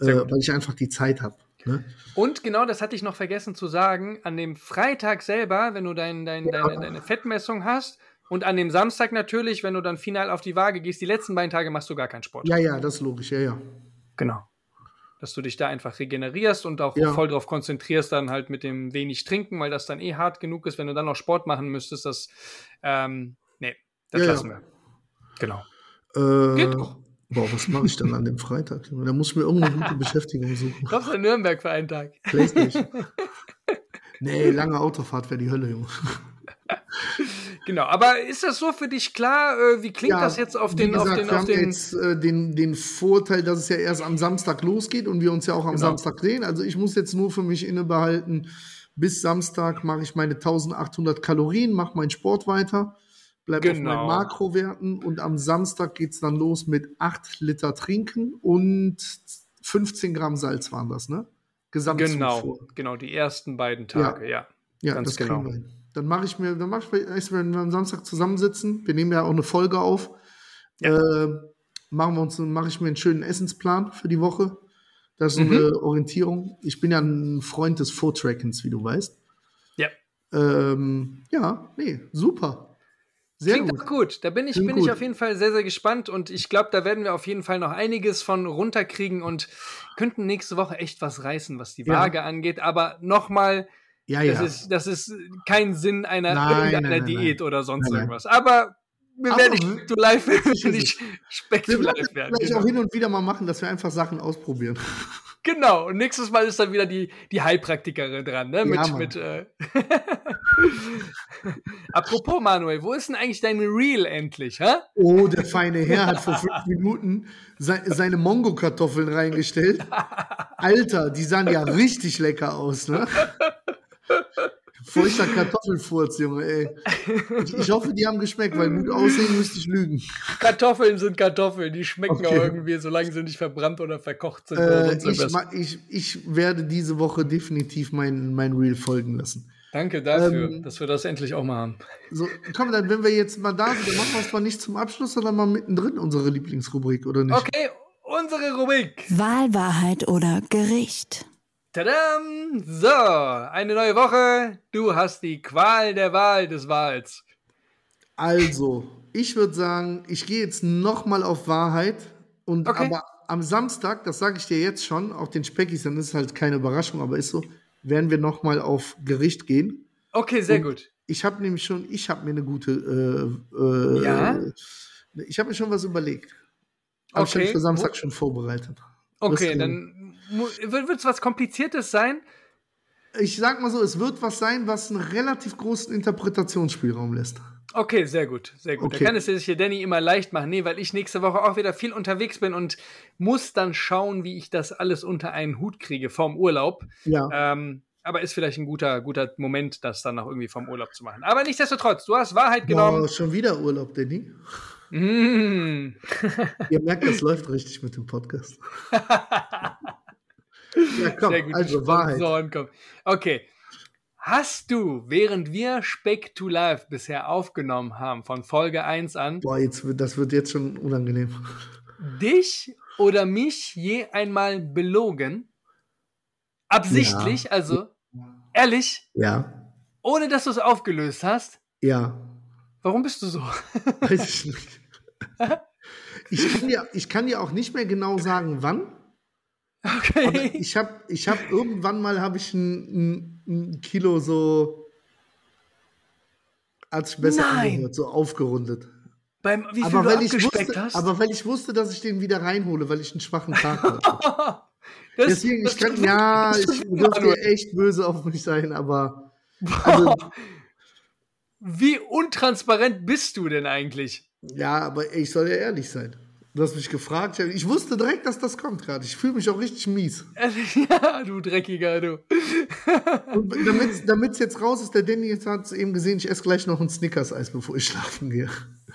äh, weil ich einfach die Zeit habe. Ne? Und genau das hatte ich noch vergessen zu sagen, an dem Freitag selber, wenn du dein, dein, deine, deine Fettmessung hast und an dem Samstag natürlich, wenn du dann final auf die Waage gehst, die letzten beiden Tage machst du gar keinen Sport. Ja, ja, das ist logisch, ja, ja. Genau. Dass du dich da einfach regenerierst und auch Ja. voll drauf konzentrierst, dann halt mit dem wenig trinken, weil das dann eh hart genug ist. Wenn du dann noch Sport machen müsstest, das, ähm, nee, das Ja, lassen wir. Genau. Äh, Geht doch. Boah, was mache ich dann an dem Freitag? Da muss ich mir irgendeine gute Beschäftigung suchen. Kommst du in Nürnberg für einen Tag? Playstation. nee, lange Autofahrt wäre die Hölle, Junge. Genau, aber ist das so für dich klar? Äh, wie klingt Ja, das jetzt auf den, gesagt, auf den, wir auf den. jetzt äh, den, den Vorteil, dass es ja erst am Samstag losgeht und wir uns ja auch am Genau. Samstag sehen. Also ich muss jetzt nur für mich innebehalten, bis Samstag mache ich meine 1800 Kalorien, mache meinen Sport weiter, bleibe auf Genau. meinen Makrowerten und am Samstag geht es dann los mit 8 Liter Trinken und 15 Gramm Salz waren das, ne? Genau, Gesamtzufuhr. genau, die ersten beiden Tage, ja. Ja, Ganz das genau. kriegen wir hin. Dann mache ich mir, dann mache ich mir, wenn wir am Samstag zusammensitzen, wir nehmen ja auch eine Folge auf, Ja. äh, machen wir uns, mache ich mir einen schönen Essensplan für die Woche. Das ist Mhm. eine Orientierung. Ich bin ja ein Freund des Food-Trackens, wie du weißt. Ja. Ähm, ja, nee, super. Sehr Klingt gut. auch gut. Da bin ich, Klingt bin ich auf jeden Fall sehr, sehr gespannt und ich glaube, da werden wir auf jeden Fall noch einiges von runterkriegen und könnten nächste Woche echt was reißen, was die Ja. Waage angeht. Aber nochmal, Ja, das, ja. ist, das ist kein Sinn einer Nein, irgendeiner nein, nein, Diät oder sonst irgendwas. Aber wir werden nicht to Live, werden nicht Speck to wir werden Live werden. vielleicht Genau. auch hin und wieder mal machen, dass wir einfach Sachen ausprobieren. genau. Und nächstes Mal ist dann wieder die, die Heilpraktikerin dran, ne? Mit, Mann. mit, äh Apropos, Manuel, wo ist denn eigentlich dein Reel endlich, hä? Oh, der feine Herr hat vor fünf Minuten se seine Mongo-Kartoffeln reingestellt. Alter, die sahen ja richtig lecker aus, ne? Feuchter Kartoffelfurz, Junge, ey. Ich, hoffe, die haben geschmeckt, weil gut aussehen müsste ich lügen. Kartoffeln sind Kartoffeln, die schmecken Okay. auch irgendwie, solange sie nicht verbrannt oder verkocht sind oder Äh, sonst ich, ich, ich werde diese Woche definitiv mein, mein Reel folgen lassen. Danke dafür, Ähm, dass wir das endlich auch mal haben. So, komm, dann, wenn wir jetzt mal da sind, dann machen wir es mal nicht zum Abschluss, sondern mal mittendrin unsere Lieblingsrubrik, oder nicht? Okay, unsere Rubrik. Wahl, Wahrheit oder Gericht. Tadam! So, eine neue Woche. Du hast die Qual der Wahl des Wahls. Also, ich würde sagen, ich gehe jetzt nochmal auf Wahrheit. Und Okay. aber am Samstag, das sage ich dir jetzt schon, auch den Speckis, dann ist es halt keine Überraschung, aber ist so, werden wir nochmal auf Gericht gehen. Okay, sehr Und gut. Ich habe nämlich schon, ich habe mir eine gute, äh, äh, Ja? ich habe mir schon was überlegt. Habe ich Okay, schon für Samstag schon vorbereitet. Okay, dann wird es was Kompliziertes sein. Ich sag mal so, es wird was sein, was einen relativ großen Interpretationsspielraum lässt. Okay, sehr gut, sehr gut. Okay. Da kann es sich hier Danny immer leicht machen. Nee, weil ich nächste Woche auch wieder viel unterwegs bin und muss dann schauen, wie ich das alles unter einen Hut kriege vom Urlaub. Ja. Ähm, aber ist vielleicht ein guter, guter Moment, das dann noch irgendwie vom Urlaub zu machen. Aber nichtsdestotrotz, du hast Wahrheit genommen. Boah, schon wieder Urlaub, Danny. Mm. Ihr merkt, das läuft richtig mit dem Podcast. ja, komm, Sehr gut. also Wahrheit. Okay. Hast du, während wir Speck to Live bisher aufgenommen haben, von Folge 1 an, Boah, jetzt, wird- das wird jetzt schon unangenehm. dich oder mich je einmal belogen? Absichtlich, also ehrlich, Ja, ohne dass du es aufgelöst hast? ja, Warum bist du so? weiß ich nicht. Ich kann, dir, ich kann dir auch nicht mehr genau sagen, wann. Aber Okay. ich habe ich hab irgendwann mal habe ich ein, ein, ein Kilo so als ich besser Nein. angehört, so aufgerundet. Beim, wie viel Aber du weil, ich wusste, hast? aber weil ich wusste, dass ich den wieder reinhole, weil ich einen schwachen Tag hatte. das, Deswegen, das ich kann, ja, ich dürfte echt böse auf mich sein, aber also, Wie untransparent bist du denn eigentlich? ja, aber ich soll ja ehrlich sein. Du hast mich gefragt, ich wusste direkt, dass das kommt gerade. Ich fühle mich auch richtig mies. ja, du Dreckiger, du. Damit es jetzt raus ist, der Danny jetzt hat es eben gesehen, ich esse gleich noch ein Snickers-Eis, bevor ich schlafen gehe.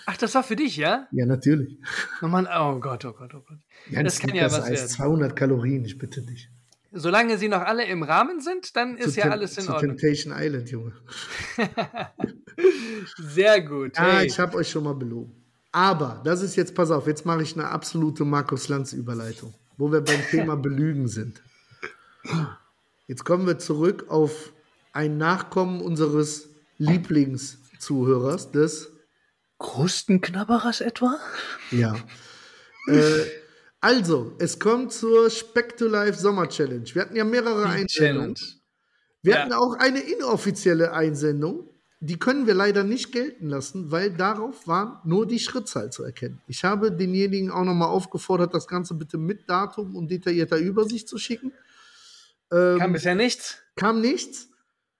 Ach, das war für dich, ja? Ja, natürlich. Oh Mann, oh Gott, oh Gott, oh Gott. Ja, Das kann ja was werden. 200 Kalorien, ich bitte dich. Solange sie noch alle im Rahmen sind, dann ist Zu ja alles in zu Ordnung. Temptation Island, Junge. Sehr gut. Ja, Hey. ich habe euch schon mal belogen. Aber, das ist jetzt, pass auf, jetzt mache ich eine absolute Markus Lanz-Überleitung, wo wir beim Thema Belügen sind. Jetzt kommen wir zurück auf ein Nachkommen unseres Lieblingszuhörers, des, Krustenknabberers etwa? ja. äh, also, es kommt zur Speck to Life Sommer Challenge. Wir hatten ja mehrere Einsendungen. Wir Ja. hatten auch eine inoffizielle Einsendung. Die können wir leider nicht gelten lassen, weil darauf war nur die Schrittzahl zu erkennen. Ich habe denjenigen auch nochmal aufgefordert, das Ganze bitte mit Datum und detaillierter Übersicht zu schicken. Ähm, kam bisher nichts? Kam nichts.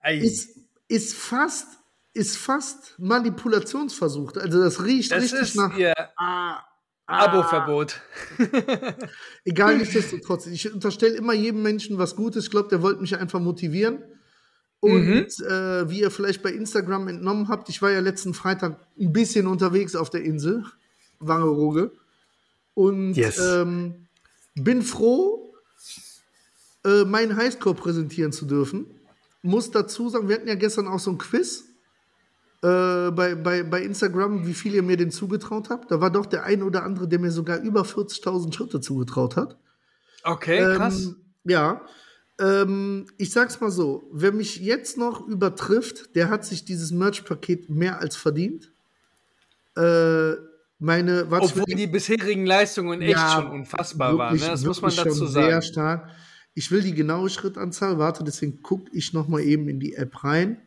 Ist, ist fast ist fast Manipulationsversuch. Also das riecht das richtig nach ah, ah, Abo-Verbot. Egal, nichtsdestotrotz. Ich unterstelle immer jedem Menschen was Gutes. Ich glaube, der wollte mich einfach motivieren. Und mhm. äh, wie ihr vielleicht bei Instagram entnommen habt, ich war ja letzten Freitag ein bisschen unterwegs auf der Insel, Wangerooge. Und yes. ähm, bin froh, äh, meinen Highscore präsentieren zu dürfen. Muss dazu sagen, wir hatten ja gestern auch so ein Quiz äh, bei, bei, bei Instagram, wie viel ihr mir den zugetraut habt. Da war doch der ein oder andere, der mir sogar über 40.000 Schritte zugetraut hat. Okay, ähm, krass. Ja. Ähm, ich sag's mal so: Wer mich jetzt noch übertrifft, der hat sich dieses Merch-Paket mehr als verdient. Äh, meine, Obwohl die bisherigen Leistungen echt ja, schon unfassbar wirklich, waren. Ne? Das muss man dazu sagen. Sehr stark. Ich will die genaue Schrittanzahl, warte, deswegen gucke ich noch mal eben in die App rein.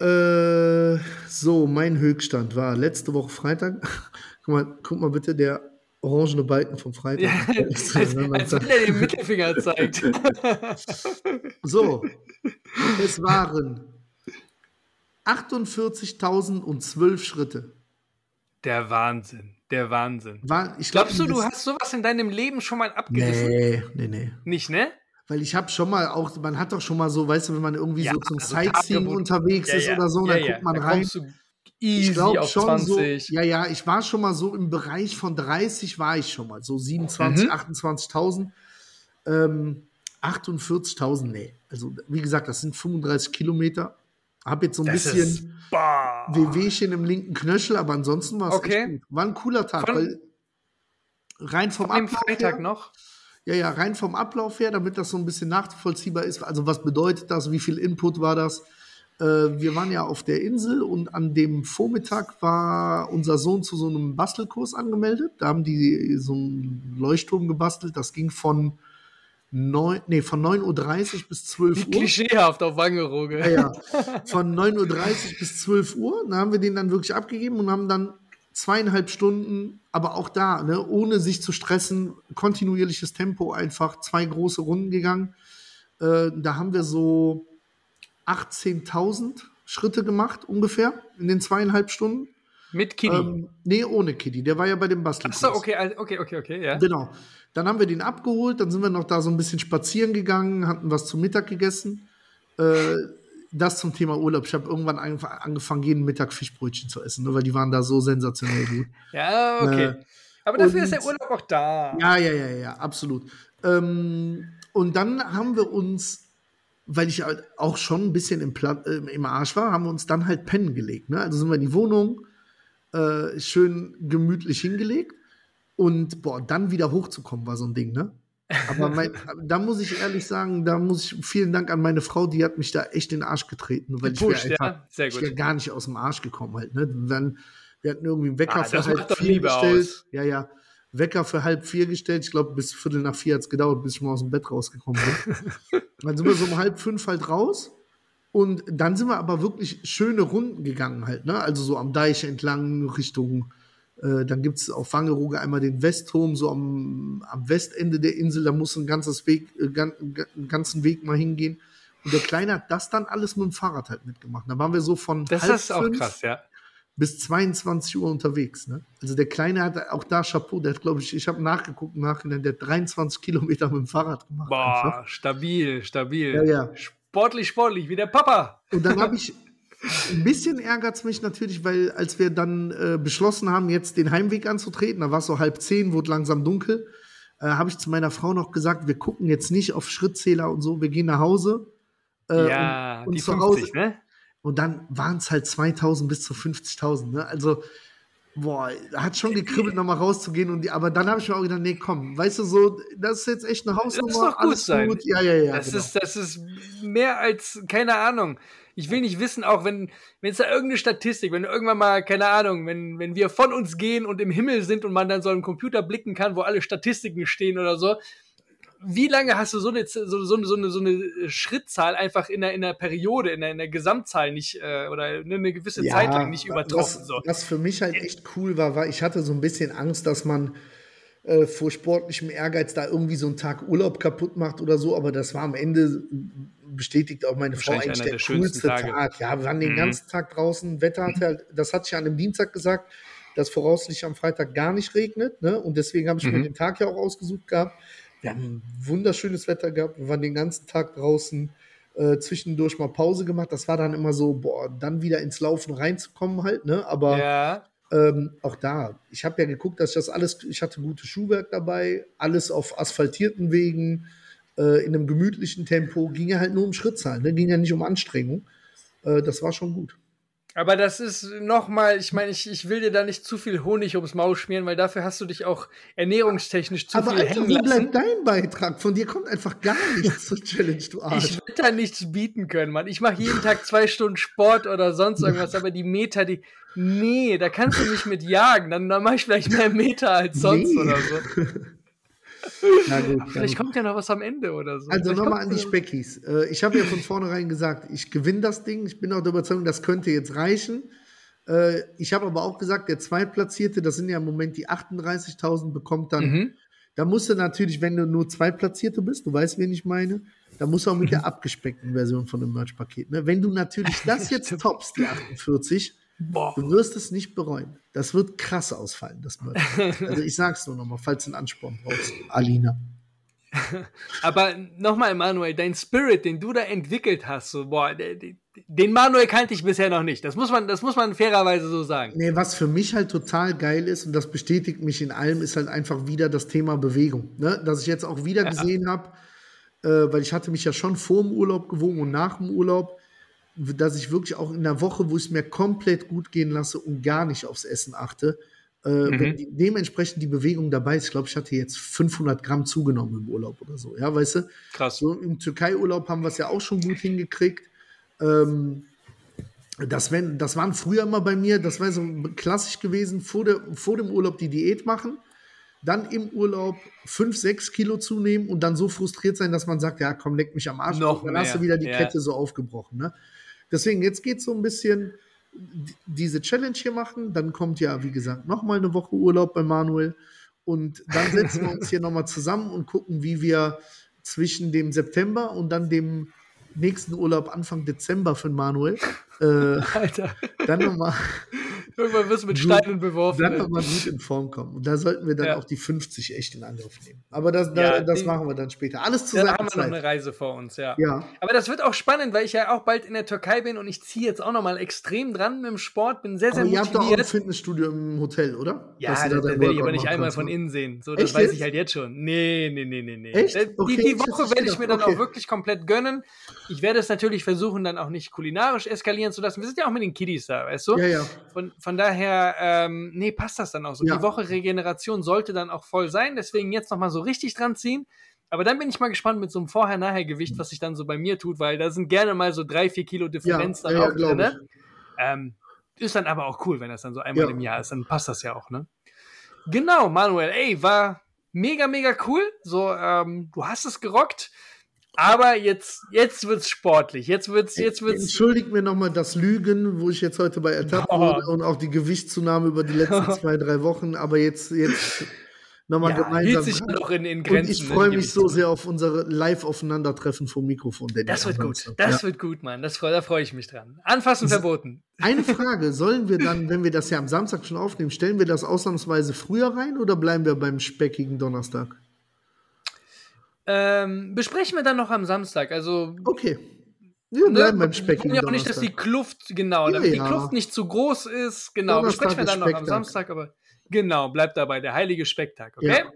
Äh, so, mein Höchststand war letzte Woche Freitag. guck, mal, guck mal bitte, der orangene Balken vom Freitag. Ja, als, als wenn er den Mittelfinger zeigt. so, es waren 48.012 Schritte. Der Wahnsinn, der Wahnsinn. War, ich glaub, Glaubst du, du hast sowas in deinem Leben schon mal abgerissen? Nee, nee, nee. Nicht, ne? Weil ich habe schon mal auch, man hat doch schon mal so, weißt du, wenn man irgendwie ja, so zum also Sightseeing unterwegs ja, ist ja, oder so, dann guckt man rein. Ich glaube schon 20. so, ja, ja, ich war schon mal so im Bereich von 30 war ich schon mal, so 27, mhm. 28.000. Ähm, 48.000, nee. Also, wie gesagt, das sind 35 Kilometer. Hab jetzt so ein das bisschen Wehwehchen im linken Knöchel, aber ansonsten war es okay. War ein cooler Tag, von, weil rein vom Ablauf Freitag her, noch? Ja, ja, rein vom Ablauf her, damit das so ein bisschen nachvollziehbar ist. Also was bedeutet das? Wie viel Input war das? Äh, wir waren ja auf der Insel und an dem Vormittag war unser Sohn zu so einem Bastelkurs angemeldet. Da haben die so einen Leuchtturm gebastelt. Das ging von 9, nee, von 9.30 Uhr bis 12 Uhr. Klischeehaft auf Wangerooge. Ja, ja. Von 9.30 Uhr bis 12 Uhr. Da haben wir den dann wirklich abgegeben und haben dann zweieinhalb Stunden, aber auch da, ne, ohne sich zu stressen, kontinuierliches Tempo einfach, zwei große Runden gegangen. Äh, da haben wir so 18.000 Schritte gemacht, ungefähr, in den zweieinhalb Stunden. Mit Kitty? Ähm, nee, ohne Kitty. Der war ja bei dem Bastel. Achso, okay, okay, okay, okay, ja. Genau. Dann haben wir den abgeholt, dann sind wir noch da so ein bisschen spazieren gegangen, hatten was zum Mittag gegessen. Äh, das zum Thema Urlaub. Ich habe irgendwann angefangen, jeden Mittag Fischbrötchen zu essen, nur weil die waren da so sensationell gut. ja, okay. Äh, Aber dafür und, ist der Urlaub auch da. Ja, ja, ja, ja, absolut. Ähm, und dann haben wir uns, weil ich halt auch schon ein bisschen im, Pla äh, im Arsch war, haben wir uns dann halt pennen gelegt. Ne? Also sind wir in die Wohnung, äh, schön gemütlich hingelegt. Und boah, dann wieder hochzukommen, war so ein Ding, ne? Aber mein, da muss ich ehrlich sagen, da muss ich vielen Dank an meine Frau, die hat mich da echt in den Arsch getreten, weil Gepusht, ich wäre ja? ich wär gar nicht aus dem Arsch gekommen halt. Ne? Dann, wir hatten irgendwie einen Wecker ah, für halb vier gestellt. Aus. Ja, ja. Wecker für halb vier gestellt. Ich glaube, bis Viertel nach vier hat es gedauert, bis ich mal aus dem Bett rausgekommen bin. dann sind wir so um halb fünf halt raus. Und dann sind wir aber wirklich schöne Runden gegangen halt, ne? Also so am Deich entlang Richtung äh, dann gibt es auf Wangerooge einmal den Westturm, so am, am Westende der Insel. Da muss ein ganzes Weg, äh, einen ganzen Weg mal hingehen. Und der Kleine hat das dann alles mit dem Fahrrad halt mitgemacht. Da waren wir so von das halb ist auch krass, ja. Bis 22 Uhr unterwegs. Ne? Also der Kleine hat auch da Chapeau, der hat, glaube ich, ich habe nachgeguckt im Nachhinein, der hat 23 Kilometer mit dem Fahrrad gemacht. Boah, einfach. stabil, stabil. Ja, ja. Sportlich, sportlich, wie der Papa. Und dann habe ich ein bisschen ärgert es mich natürlich, weil als wir dann äh, beschlossen haben, jetzt den Heimweg anzutreten, da war es so halb zehn, wurde langsam dunkel, äh, habe ich zu meiner Frau noch gesagt, wir gucken jetzt nicht auf Schrittzähler und so, wir gehen nach Hause. Äh, ja, und, und die zu 50, Hause. ne? Und dann waren es halt 2000 bis zu 50.000, ne? Also, boah, hat schon gekribbelt, nochmal rauszugehen. Und die, aber dann habe ich mir auch gedacht, nee, komm, weißt du so, das ist jetzt echt eine Hausnummer. Das ist doch gut alles sein. gut. Ja, ja, ja. Das, genau. ist, das ist mehr als, keine Ahnung. Ich will nicht wissen, auch wenn wenn es da irgendeine Statistik, wenn irgendwann mal, keine Ahnung, wenn, wenn wir von uns gehen und im Himmel sind und man dann so einen Computer blicken kann, wo alle Statistiken stehen oder so, wie lange hast du so eine, so, so, so, eine, so eine Schrittzahl einfach in der, in der Periode, in der, in der Gesamtzahl nicht äh, oder eine gewisse ja, Zeit lang nicht übertroffen? Was, so. was für mich halt echt cool war, war, ich hatte so ein bisschen Angst, dass man äh, vor sportlichem Ehrgeiz da irgendwie so einen Tag Urlaub kaputt macht oder so, aber das war am Ende bestätigt auch meine Frau eigentlich der, der coolste Tage. Tag. Ja, wir waren den mhm. ganzen Tag draußen, Wetter hat halt, das hatte ich an dem Dienstag gesagt, dass voraussichtlich am Freitag gar nicht regnet, ne? Und deswegen habe ich mhm. mir den Tag ja auch ausgesucht gehabt. Wir haben wunderschönes Wetter gehabt, wir waren den ganzen Tag draußen, äh, zwischendurch mal Pause gemacht. Das war dann immer so, boah, dann wieder ins Laufen reinzukommen halt, ne? Aber ja. ähm, auch da, ich habe ja geguckt, dass ich das alles, ich hatte gutes Schuhwerk dabei, alles auf asphaltierten Wegen, äh, in einem gemütlichen Tempo, ging ja halt nur um Schrittzahlen, ne? ging ja nicht um Anstrengung. Äh, das war schon gut. Aber das ist nochmal, ich meine, ich, ich will dir da nicht zu viel Honig ums Maul schmieren, weil dafür hast du dich auch ernährungstechnisch zu Aber viel Alter, hängen lassen. Aber bleibt dein Beitrag? Von dir kommt einfach gar nichts zur Challenge, du Arsch. Ich will da nichts bieten können, Mann. Ich mache jeden Tag zwei Stunden Sport oder sonst irgendwas, aber die Meter, die, nee, da kannst du mich mit jagen. Dann, dann mache ich vielleicht mehr Meter als sonst nee. oder so. Na gut, Vielleicht kommt ja noch was am Ende oder so. Also nochmal an die Speckis. Äh, ich habe ja von vornherein gesagt, ich gewinne das Ding. Ich bin auch der Überzeugung, das könnte jetzt reichen. Äh, ich habe aber auch gesagt, der Zweitplatzierte, das sind ja im Moment die 38.000, bekommt dann. Mhm. Da musst du natürlich, wenn du nur Zweitplatzierte bist, du weißt, wen ich meine, da musst du auch mit der abgespeckten Version von dem Merch-Paket. Ne? Wenn du natürlich das jetzt toppst, die 48, Boah. Du wirst es nicht bereuen. Das wird krass ausfallen, das Merch. also ich sag's nur nochmal, falls du einen Ansporn brauchst, Alina. Aber nochmal, Manuel, dein Spirit, den du da entwickelt hast, so, boah, den Manuel kannte ich bisher noch nicht. Das muss man, das muss man fairerweise so sagen. Nee, was für mich halt total geil ist, und das bestätigt mich in allem, ist halt einfach wieder das Thema Bewegung. Ne? Dass ich jetzt auch wieder ja. gesehen habe, äh, weil ich hatte mich ja schon vor dem Urlaub gewogen und nach dem Urlaub, dass ich wirklich auch in der Woche, wo ich es mir komplett gut gehen lasse und gar nicht aufs Essen achte, äh, mhm. wenn die, dementsprechend die Bewegung dabei ist. Ich glaube, ich hatte jetzt 500 Gramm zugenommen im Urlaub oder so. Ja, weißt du? Krass. So, Im Türkei-Urlaub haben wir es ja auch schon gut hingekriegt. Ähm, das, wenn, das waren früher immer bei mir, das war so klassisch gewesen, vor, der, vor dem Urlaub die Diät machen, dann im Urlaub 5, 6 Kilo zunehmen und dann so frustriert sein, dass man sagt, ja komm, leck mich am Arsch. Noch dann mehr. hast du wieder die ja. Kette so aufgebrochen. Ne? Deswegen, jetzt geht es so ein bisschen diese Challenge hier machen. Dann kommt ja, wie gesagt, nochmal eine Woche Urlaub bei Manuel. Und dann setzen wir uns hier nochmal zusammen und gucken, wie wir zwischen dem September und dann dem nächsten Urlaub Anfang Dezember für Manuel. Äh, Alter. Dann nochmal Irgendwann wirst du mit Steinen beworfen. Dann nochmal gut in Form kommen. Und da sollten wir dann ja. auch die 50 echt in Angriff nehmen. Aber das, da, ja, das machen wir dann später. Alles zusammen. Da haben wir noch eine Reise vor uns, ja. ja. Aber das wird auch spannend, weil ich ja auch bald in der Türkei bin und ich ziehe jetzt auch nochmal extrem dran mit dem Sport. Bin sehr, sehr aber motiviert. Ihr habt doch auch ein Fitnessstudio im Hotel, oder? Ja, das, da werde ich aber nicht einmal von innen sehen. So, das echt weiß ich halt jetzt schon. Nee, nee, nee, nee, nee. Echt? Okay, die, die Woche werde ich mir dann okay. auch wirklich komplett gönnen. Ich werde es natürlich versuchen, dann auch nicht kulinarisch eskalieren zu lassen. Wir sind ja auch mit den Kiddies da, weißt du? Ja, ja. Von, von daher ähm, nee, passt das dann auch so. Ja. Die Woche Regeneration sollte dann auch voll sein, deswegen jetzt nochmal so richtig dran ziehen. Aber dann bin ich mal gespannt mit so einem Vorher-Nachher-Gewicht, was sich dann so bei mir tut, weil da sind gerne mal so drei, vier Kilo Differenz ja, dann ja, auch drin. Ne? Ähm, ist dann aber auch cool, wenn das dann so einmal im Jahr ist, dann passt das ja auch, ne? Genau, Manuel, ey, war mega, mega cool. So, ähm, du hast es gerockt. Aber jetzt, jetzt wird's sportlich. Jetzt wird's, jetzt wird's. Entschuldigt mir nochmal das Lügen, wo ich jetzt heute bei ertappt oh. wurde und auch die Gewichtszunahme über die letzten zwei, drei Wochen. Aber jetzt, jetzt nochmal ja, gemeinsam. sich noch in, in Grenzen. Und ich freue mich so sehr auf unsere Live-Aufeinandertreffen vom Mikrofon. Das wird gut. Das ja. wird gut, Mann. Das, da freue ich mich dran. Anfassen das verboten. Eine Frage: Sollen wir dann, wenn wir das ja am Samstag schon aufnehmen, stellen wir das ausnahmsweise früher rein oder bleiben wir beim speckigen Donnerstag? Ähm, besprechen wir dann noch am Samstag. Also. Okay. Wir ne, bleiben ne, beim Speck. Wir ja auch nicht, dass die Kluft, genau, ja, damit ja. die Kluft nicht zu groß ist. Genau, Donnerstag besprechen wir dann noch am Samstag, aber genau, bleibt dabei, der heilige Specktag, okay? Ja.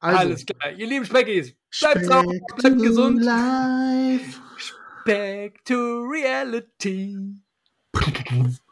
Also, Alles klar. Ihr lieben Speckies, bleibt sauber, bleibt gesund. Life. Back to reality.